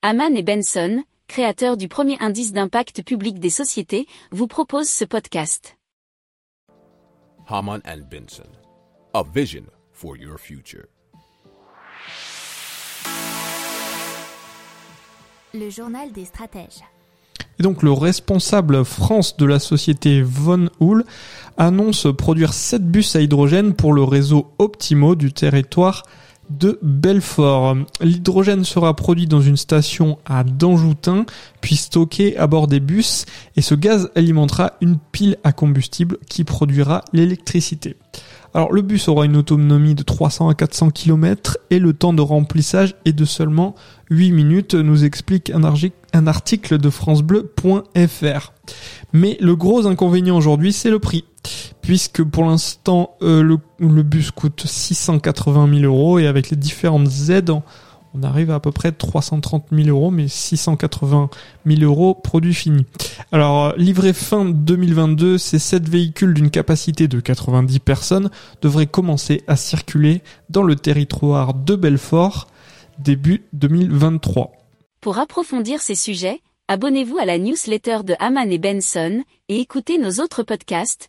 Haman et Benson, créateurs du premier indice d'impact public des sociétés, vous proposent ce podcast. Haman and Benson, a vision for your future. Le journal des stratèges. Et donc le responsable France de la société Von Hool annonce produire 7 bus à hydrogène pour le réseau Optimo du territoire de Belfort. L'hydrogène sera produit dans une station à Danjoutin, puis stocké à bord des bus, et ce gaz alimentera une pile à combustible qui produira l'électricité. Alors le bus aura une autonomie de 300 à 400 km et le temps de remplissage est de seulement 8 minutes, nous explique un, article de francebleu.fr. Mais le gros inconvénient aujourd'hui, c'est le prix puisque pour l'instant euh, le, bus coûte 680 000 euros et avec les différentes aides, on arrive à à peu près 330 000 euros, mais 680 000 euros produit fini. Alors euh, livré fin 2022, ces 7 véhicules d'une capacité de 90 personnes devraient commencer à circuler dans le territoire de Belfort début 2023. Pour approfondir ces sujets, abonnez-vous à la newsletter de Haman et Benson et écoutez nos autres podcasts